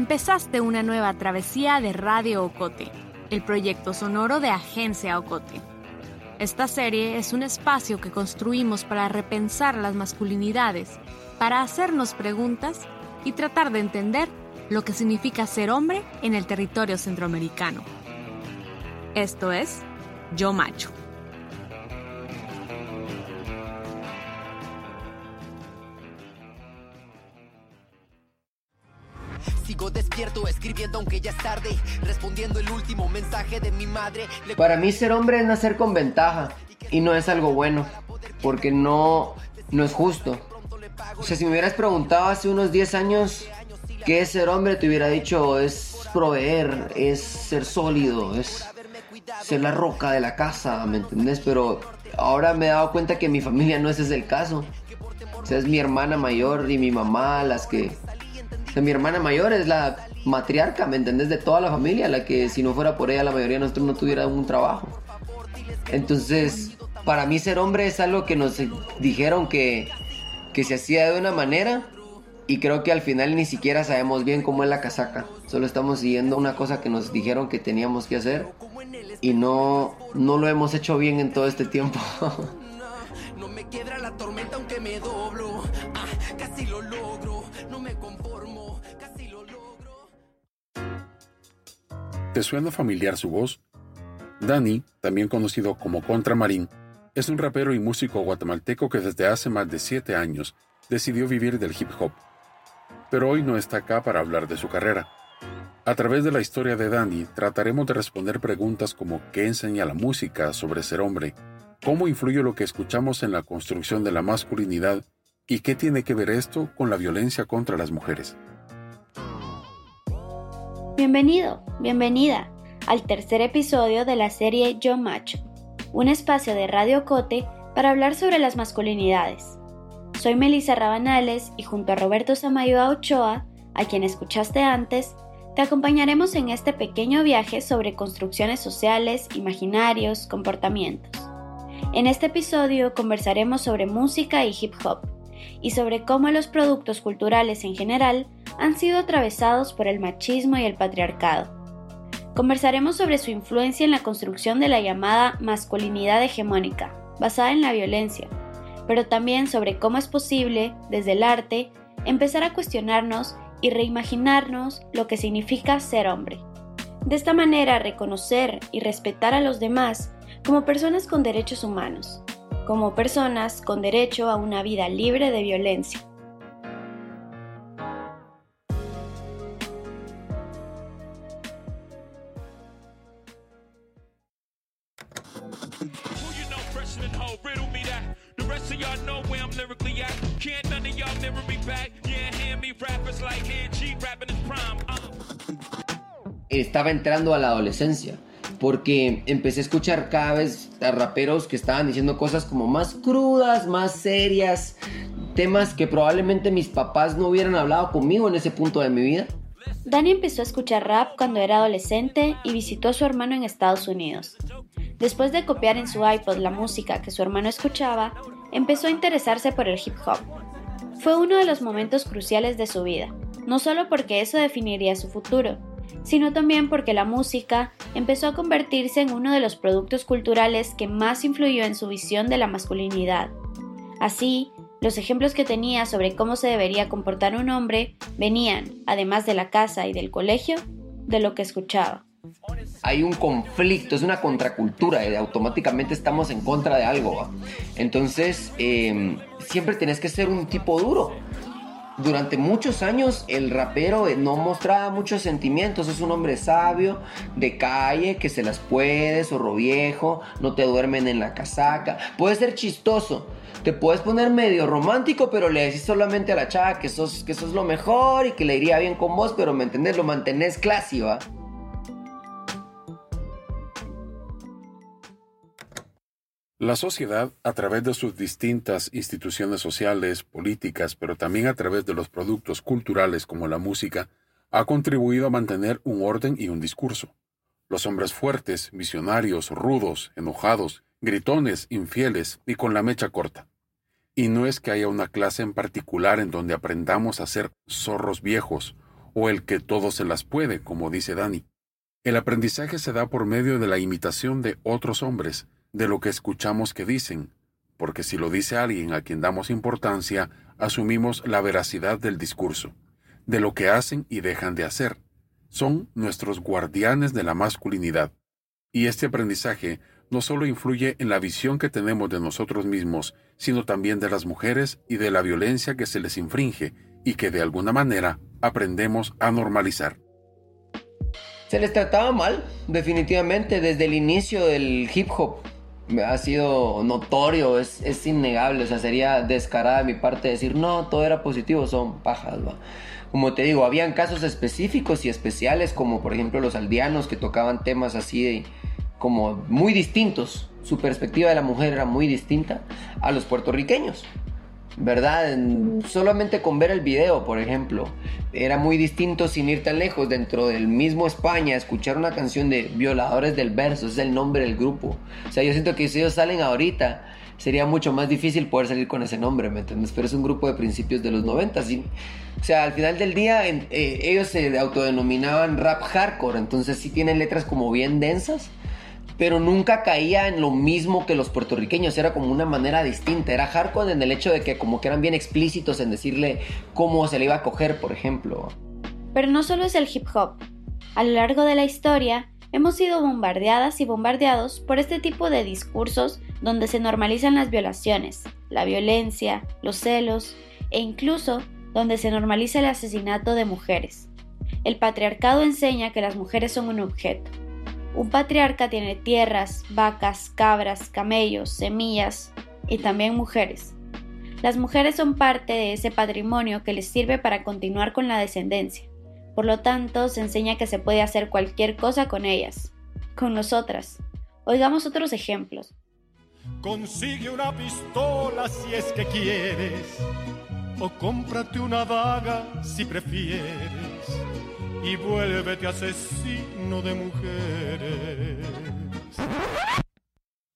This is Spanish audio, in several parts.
Empezaste una nueva travesía de Radio Ocote, el proyecto sonoro de Agencia Ocote. Esta serie es un espacio que construimos para repensar las masculinidades, para hacernos preguntas y tratar de entender lo que significa ser hombre en el territorio centroamericano. Esto es Yo Macho. Aunque ya es tarde, respondiendo el último mensaje de mi madre. Para mí ser hombre es nacer con ventaja y no es algo bueno, porque no, no es justo. O sea, si me hubieras preguntado hace unos 10 años qué es ser hombre, te hubiera dicho es proveer, es ser sólido, es ser la roca de la casa, ¿me entendés? Pero ahora me he dado cuenta que mi familia no ese es el caso. O sea, es mi hermana mayor y mi mamá las que... O sea, mi hermana mayor es la matriarca, ¿me entendés? De toda la familia, la que si no fuera por ella la mayoría de nosotros no tuviera un trabajo. Entonces, para mí ser hombre es algo que nos dijeron que, que se hacía de una manera y creo que al final ni siquiera sabemos bien cómo es la casaca. Solo estamos siguiendo una cosa que nos dijeron que teníamos que hacer y no, no lo hemos hecho bien en todo este tiempo. No me quiebra la tormenta aunque me doblo. ¿Te suena familiar su voz? Dani, también conocido como Contramarín, es un rapero y músico guatemalteco que desde hace más de siete años decidió vivir del hip hop. Pero hoy no está acá para hablar de su carrera. A través de la historia de Dani trataremos de responder preguntas como qué enseña la música sobre ser hombre, cómo influye lo que escuchamos en la construcción de la masculinidad y qué tiene que ver esto con la violencia contra las mujeres. Bienvenido, bienvenida al tercer episodio de la serie Yo Macho, un espacio de Radio Cote para hablar sobre las masculinidades. Soy Melissa Rabanales y junto a Roberto Samayoa Ochoa, a quien escuchaste antes, te acompañaremos en este pequeño viaje sobre construcciones sociales, imaginarios, comportamientos. En este episodio conversaremos sobre música y hip hop, y sobre cómo los productos culturales en general han sido atravesados por el machismo y el patriarcado. Conversaremos sobre su influencia en la construcción de la llamada masculinidad hegemónica, basada en la violencia, pero también sobre cómo es posible, desde el arte, empezar a cuestionarnos y reimaginarnos lo que significa ser hombre. De esta manera, reconocer y respetar a los demás como personas con derechos humanos, como personas con derecho a una vida libre de violencia. Who you know fresher than hoe? Riddle me that. The rest of y'all know where I'm lyrically at. Can't none of y'all mirror me back. Yeah, hand me rappers like hand G rapping his prime. Uh. Estaba entrando a la adolescencia. Porque empecé a escuchar cada vez a raperos que estaban diciendo cosas como más crudas, más serias, temas que probablemente mis papás no hubieran hablado conmigo en ese punto de mi vida. Dani empezó a escuchar rap cuando era adolescente y visitó a su hermano en Estados Unidos. Después de copiar en su iPod la música que su hermano escuchaba, empezó a interesarse por el hip hop. Fue uno de los momentos cruciales de su vida, no solo porque eso definiría su futuro, sino también porque la música empezó a convertirse en uno de los productos culturales que más influyó en su visión de la masculinidad. Así, los ejemplos que tenía sobre cómo se debería comportar un hombre venían, además de la casa y del colegio, de lo que escuchaba. Hay un conflicto, es una contracultura, eh, automáticamente estamos en contra de algo. ¿va? Entonces, eh, siempre tenés que ser un tipo duro. Durante muchos años el rapero eh, no mostraba muchos sentimientos, es un hombre sabio, de calle, que se las puede, zorro viejo, no te duermen en la casaca. Puede ser chistoso, te puedes poner medio romántico, pero le decís solamente a la chava que sos, que sos lo mejor y que le iría bien con vos, pero me entendés, lo mantenés classy, La sociedad, a través de sus distintas instituciones sociales, políticas, pero también a través de los productos culturales como la música, ha contribuido a mantener un orden y un discurso. Los hombres fuertes, visionarios, rudos, enojados, gritones, infieles y con la mecha corta. Y no es que haya una clase en particular en donde aprendamos a ser zorros viejos o el que todo se las puede, como dice Dani. El aprendizaje se da por medio de la imitación de otros hombres, de lo que escuchamos que dicen, porque si lo dice alguien a quien damos importancia, asumimos la veracidad del discurso, de lo que hacen y dejan de hacer. Son nuestros guardianes de la masculinidad. Y este aprendizaje no solo influye en la visión que tenemos de nosotros mismos, sino también de las mujeres y de la violencia que se les infringe y que de alguna manera aprendemos a normalizar. Se les trataba mal, definitivamente, desde el inicio del hip hop. Ha sido notorio, es, es innegable, o sea, sería descarada de mi parte decir, no, todo era positivo, son pajas, ¿va? Como te digo, habían casos específicos y especiales, como por ejemplo los aldeanos que tocaban temas así de, como muy distintos. Su perspectiva de la mujer era muy distinta a los puertorriqueños. ¿Verdad? solamente con ver el video, por ejemplo, era muy distinto sin ir tan lejos. Dentro del mismo España, escuchar una canción de Violadores del Verso, es el nombre del grupo. O sea, yo siento que si ellos salen ahorita, sería mucho más difícil poder salir con ese nombre, ¿me entiendes? Pero es un grupo de principios de los 90. O sea, al final del día, eh, ellos se autodenominaban rap hardcore, entonces sí tienen letras como bien densas pero nunca caía en lo mismo que los puertorriqueños, era como una manera distinta, era hardcore en el hecho de que como que eran bien explícitos en decirle cómo se le iba a coger, por ejemplo. Pero no solo es el hip hop, a lo largo de la historia hemos sido bombardeadas y bombardeados por este tipo de discursos donde se normalizan las violaciones, la violencia, los celos e incluso donde se normaliza el asesinato de mujeres. El patriarcado enseña que las mujeres son un objeto, un patriarca tiene tierras, vacas, cabras, camellos, semillas y también mujeres. Las mujeres son parte de ese patrimonio que les sirve para continuar con la descendencia. Por lo tanto, se enseña que se puede hacer cualquier cosa con ellas, con nosotras. Oigamos otros ejemplos. Consigue una pistola si es que quieres, o cómprate una daga si prefieres y vuélvete asesino de mujeres.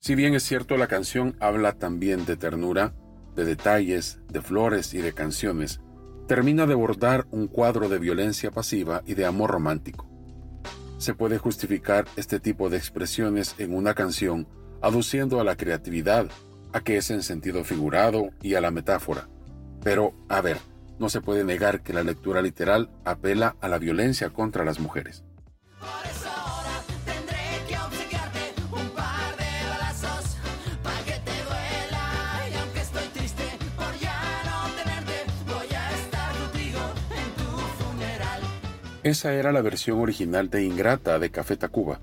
Si bien es cierto la canción habla también de ternura, de detalles, de flores y de canciones, termina de bordar un cuadro de violencia pasiva y de amor romántico. Se puede justificar este tipo de expresiones en una canción aduciendo a la creatividad, a que es en sentido figurado y a la metáfora. Pero, a ver, no se puede negar que la lectura literal apela a la violencia contra las mujeres. Esa era la versión original de Ingrata de Café Tacuba.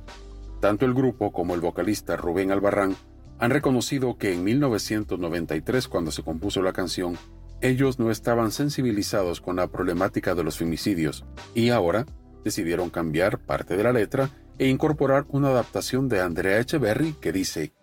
Tanto el grupo como el vocalista Rubén Albarrán han reconocido que en 1993, cuando se compuso la canción, ellos no estaban sensibilizados con la problemática de los femicidios y ahora decidieron cambiar parte de la letra e incorporar una adaptación de Andrea Echeverry que dice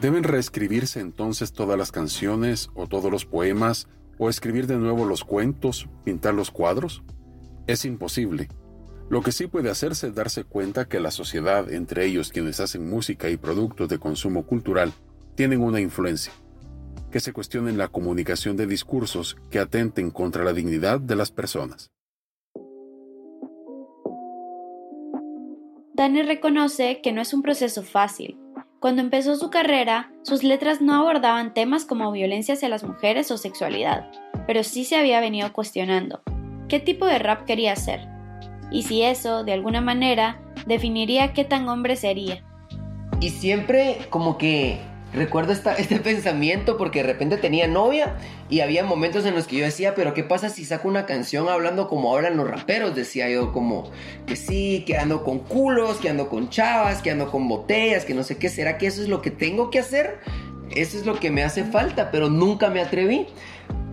¿Deben reescribirse entonces todas las canciones o todos los poemas o escribir de nuevo los cuentos, pintar los cuadros? Es imposible. Lo que sí puede hacerse es darse cuenta que la sociedad, entre ellos quienes hacen música y productos de consumo cultural, tienen una influencia. Que se cuestionen la comunicación de discursos que atenten contra la dignidad de las personas. Dani reconoce que no es un proceso fácil, cuando empezó su carrera, sus letras no abordaban temas como violencia hacia las mujeres o sexualidad, pero sí se había venido cuestionando qué tipo de rap quería hacer, y si eso, de alguna manera, definiría qué tan hombre sería. Y siempre como que recuerdo este pensamiento porque de repente tenía novia y había momentos en los que yo decía, pero ¿qué pasa si saco una canción hablando como hablan los raperos? Decía yo como que sí, que ando con culos, que ando con chavas, que ando con botellas, que no sé qué, ¿será que eso es lo que tengo que hacer? Eso es lo que me hace falta, pero nunca me atreví.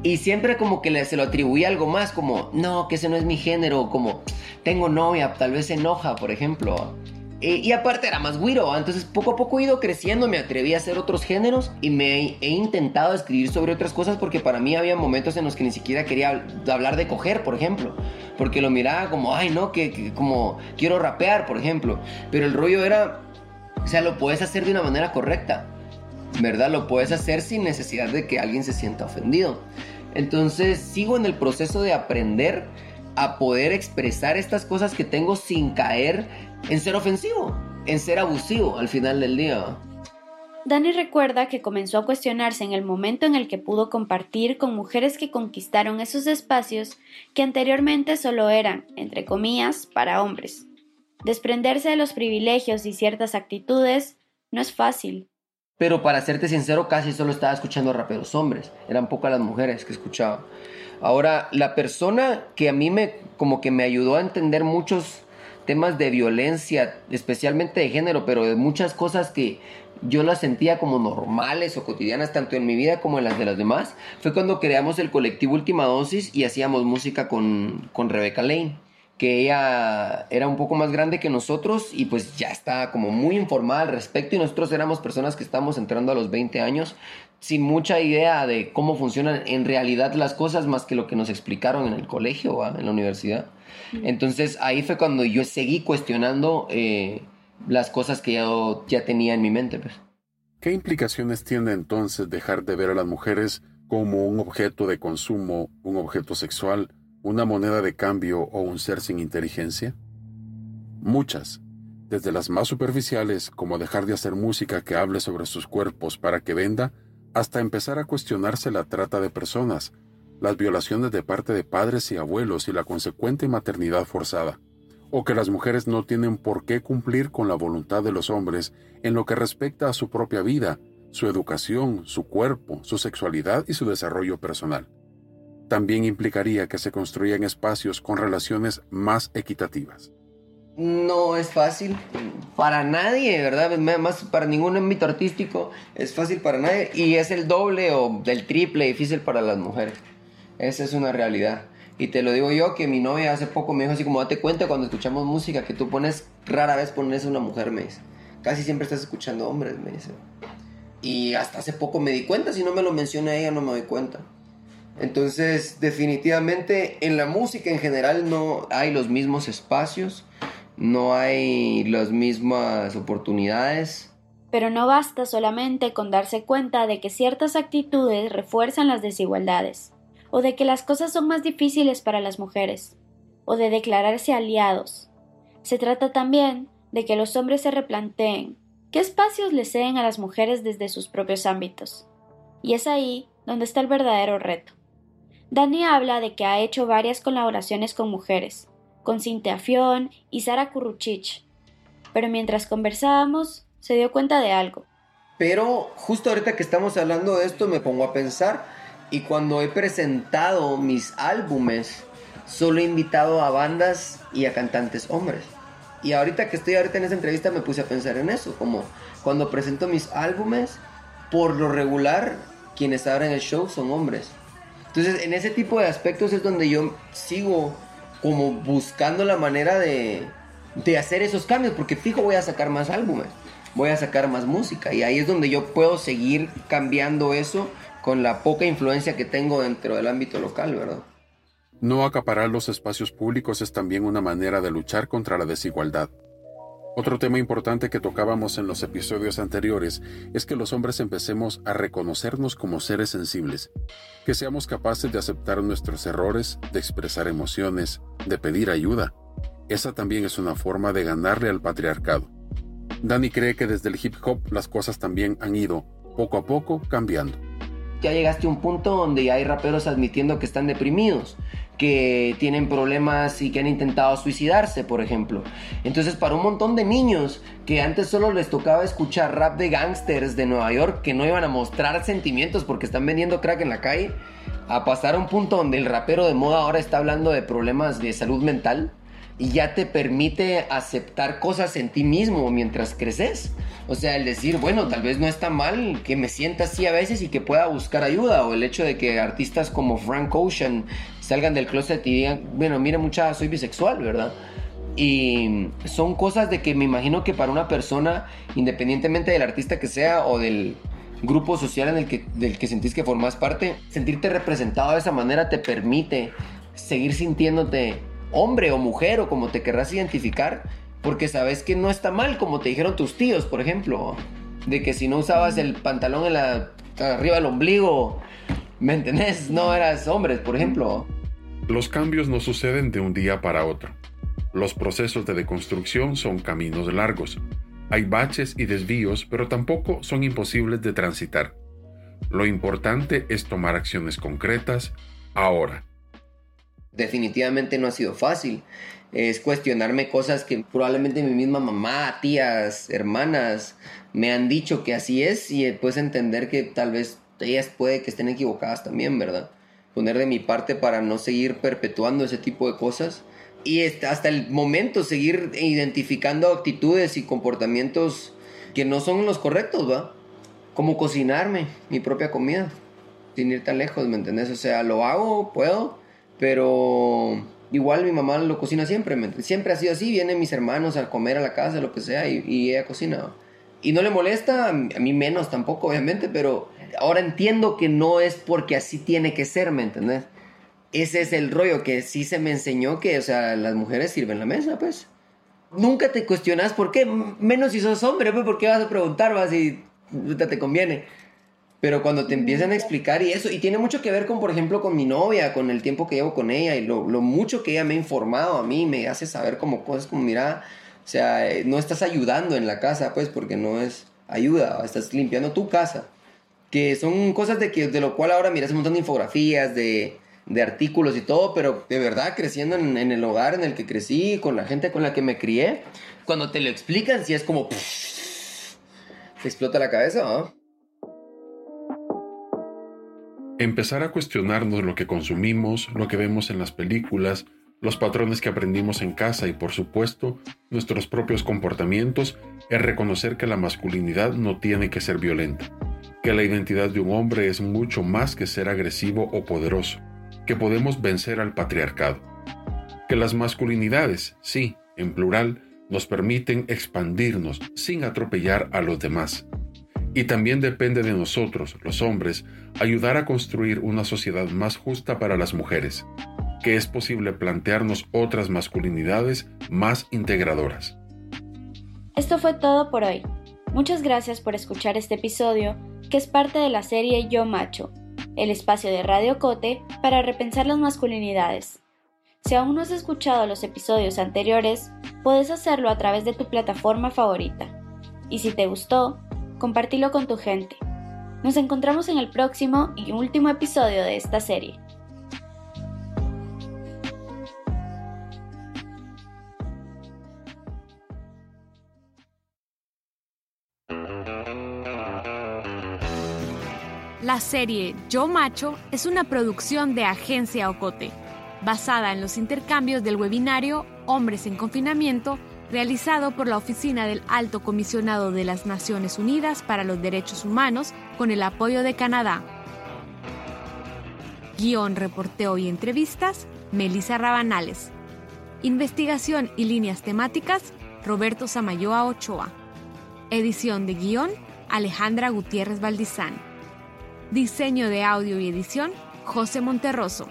Y siempre como que se lo atribuía algo más, como, no, que ese no es mi género, como, tengo novia, tal vez enoja, por ejemplo. Eh, y aparte era más güiro, entonces poco a poco he ido creciendo, me atreví a hacer otros géneros y me he, intentado escribir sobre otras cosas porque para mí había momentos en los que ni siquiera quería hablar de coger, por ejemplo, porque lo miraba como, ay no, que, como quiero rapear, por ejemplo, pero el rollo era, o sea, lo puedes hacer de una manera correcta, ¿verdad? Lo puedes hacer sin necesidad de que alguien se sienta ofendido. Entonces sigo en el proceso de aprender a poder expresar estas cosas que tengo sin caer en ser ofensivo, en ser abusivo al final del día. Dani recuerda que comenzó a cuestionarse en el momento en el que pudo compartir con mujeres que conquistaron esos espacios que anteriormente solo eran, entre comillas, para hombres. Desprenderse de los privilegios y ciertas actitudes no es fácil. Pero para serte sincero, casi solo estaba escuchando raperos hombres. Eran pocas las mujeres que escuchaba. Ahora, la persona que a mí me, como que me ayudó a entender muchos temas de violencia, especialmente de género, pero de muchas cosas que yo las sentía como normales o cotidianas, tanto en mi vida como en las de las demás, fue cuando creamos el colectivo Última Dosis y hacíamos música con, con Rebecca Lane que ella era un poco más grande que nosotros y pues ya está como muy informada al respecto y nosotros éramos personas que estamos entrando a los 20 años sin mucha idea de cómo funcionan en realidad las cosas más que lo que nos explicaron en el colegio o en la universidad. Entonces ahí fue cuando yo seguí cuestionando eh, las cosas que yo ya tenía en mi mente. Pues. ¿Qué implicaciones tiene entonces dejar de ver a las mujeres como un objeto de consumo, un objeto sexual, una moneda de cambio o un ser sin inteligencia? Muchas, desde las más superficiales, como dejar de hacer música que hable sobre sus cuerpos para que venda, hasta empezar a cuestionarse la trata de personas, las violaciones de parte de padres y abuelos y la consecuente maternidad forzada, o que las mujeres no tienen por qué cumplir con la voluntad de los hombres en lo que respecta a su propia vida, su educación, su cuerpo, su sexualidad y su desarrollo personal también implicaría que se construyan espacios con relaciones más equitativas. No es fácil para nadie, ¿verdad? Más para ningún ámbito artístico es fácil para nadie y es el doble o el triple difícil para las mujeres. Esa es una realidad. Y te lo digo yo que mi novia hace poco me dijo así como date cuenta cuando escuchamos música que tú pones, rara vez pones una mujer, me dice. Casi siempre estás escuchando hombres, me dice. Y hasta hace poco me di cuenta, si no me lo menciona ella no me doy cuenta. Entonces, definitivamente en la música en general no hay los mismos espacios, no hay las mismas oportunidades. Pero no basta solamente con darse cuenta de que ciertas actitudes refuerzan las desigualdades, o de que las cosas son más difíciles para las mujeres, o de declararse aliados. Se trata también de que los hombres se replanteen qué espacios le ceden a las mujeres desde sus propios ámbitos. Y es ahí donde está el verdadero reto. Dani habla de que ha hecho varias colaboraciones con mujeres, con Cintia Fion y Sara Kuruchich, pero mientras conversábamos se dio cuenta de algo. Pero justo ahorita que estamos hablando de esto me pongo a pensar y cuando he presentado mis álbumes solo he invitado a bandas y a cantantes hombres. Y ahorita que estoy ahorita en esa entrevista me puse a pensar en eso, como cuando presento mis álbumes, por lo regular quienes abren el show son hombres. Entonces, en ese tipo de aspectos es donde yo sigo como buscando la manera de, de hacer esos cambios, porque fijo voy a sacar más álbumes, voy a sacar más música, y ahí es donde yo puedo seguir cambiando eso con la poca influencia que tengo dentro del ámbito local, ¿verdad? No acaparar los espacios públicos es también una manera de luchar contra la desigualdad. Otro tema importante que tocábamos en los episodios anteriores es que los hombres empecemos a reconocernos como seres sensibles, que seamos capaces de aceptar nuestros errores, de expresar emociones, de pedir ayuda. Esa también es una forma de ganarle al patriarcado. Dani cree que desde el hip hop las cosas también han ido, poco a poco, cambiando. Ya llegaste a un punto donde ya hay raperos admitiendo que están deprimidos que tienen problemas y que han intentado suicidarse, por ejemplo. Entonces, para un montón de niños que antes solo les tocaba escuchar rap de gangsters de Nueva York que no iban a mostrar sentimientos porque están vendiendo crack en la calle, a pasar a un punto donde el rapero de moda ahora está hablando de problemas de salud mental y ya te permite aceptar cosas en ti mismo mientras creces. O sea, el decir, bueno, tal vez no está mal que me sienta así a veces y que pueda buscar ayuda. O el hecho de que artistas como Frank Ocean salgan del closet y digan, bueno, mire mucha, soy bisexual, ¿verdad? Y son cosas de que me imagino que para una persona, independientemente del artista que sea o del grupo social en el que, del que sentís que formas parte, sentirte representado de esa manera te permite seguir sintiéndote hombre o mujer o como te querrás identificar, porque sabes que no está mal, como te dijeron tus tíos, por ejemplo, de que si no usabas el pantalón en la, arriba del ombligo, ¿me entendés? No eras hombre, por ejemplo. Los cambios no suceden de un día para otro. Los procesos de deconstrucción son caminos largos. Hay baches y desvíos, pero tampoco son imposibles de transitar. Lo importante es tomar acciones concretas ahora definitivamente no ha sido fácil. Es cuestionarme cosas que probablemente mi misma mamá, tías, hermanas me han dicho que así es y después entender que tal vez ellas puede que estén equivocadas también, ¿verdad? Poner de mi parte para no seguir perpetuando ese tipo de cosas y hasta el momento seguir identificando actitudes y comportamientos que no son los correctos, ¿va? Como cocinarme mi propia comida, sin ir tan lejos, ¿me entendés? O sea, lo hago, puedo, pero igual mi mamá lo cocina siempre, siempre ha sido así, vienen mis hermanos a comer a la casa, lo que sea, y, ella cocina. Y no le molesta, a mí menos tampoco, obviamente, pero ahora entiendo que no es porque así tiene que ser, ¿me entendés? Ese es el rollo que sí se me enseñó que, o sea, las mujeres sirven la mesa, pues. Nunca te cuestionas por qué, menos si sos hombre, pues, ¿por qué vas a preguntar, vas si te conviene? Pero cuando te empiezan a explicar y eso, y tiene mucho que ver con, por ejemplo, con mi novia, con el tiempo que llevo con ella y lo, mucho que ella me ha informado a mí, me hace saber como cosas como, mira, o sea, eh, no estás ayudando en la casa, pues, porque no es ayuda, estás limpiando tu casa. Que son cosas de, que, de lo cual ahora miras un montón de infografías, de, de artículos y todo, pero de verdad creciendo en, en, el hogar en el que crecí, con la gente con la que me crié, cuando te lo explican, sí es como... te explota la cabeza, ¿no? Empezar a cuestionarnos lo que consumimos, lo que vemos en las películas, los patrones que aprendimos en casa y por supuesto nuestros propios comportamientos es reconocer que la masculinidad no tiene que ser violenta, que la identidad de un hombre es mucho más que ser agresivo o poderoso, que podemos vencer al patriarcado, que las masculinidades, sí, en plural, nos permiten expandirnos sin atropellar a los demás y también depende de nosotros, los hombres, ayudar a construir una sociedad más justa para las mujeres, que es posible plantearnos otras masculinidades más integradoras. Esto fue todo por hoy. Muchas gracias por escuchar este episodio, que es parte de la serie Yo Macho, el espacio de Radio Cote para repensar las masculinidades. Si aún no has escuchado los episodios anteriores, puedes hacerlo a través de tu plataforma favorita. Y si te gustó, compartilo con tu gente. Nos encontramos en el próximo y último episodio de esta serie. La serie Yo Macho es una producción de Agencia Ocote, basada en los intercambios del webinario Hombres en Confinamiento realizado por la Oficina del Alto Comisionado de las Naciones Unidas para los Derechos Humanos con el apoyo de Canadá. Guión, reporteo y entrevistas, Melissa Rabanales. Investigación y líneas temáticas, Roberto Samayoa Ochoa. Edición de guion, Alejandra Gutiérrez Valdizán. Diseño de audio y edición, José Monterroso.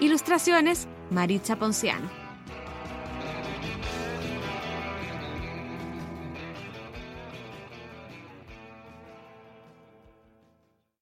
Ilustraciones, Maritza Ponciano.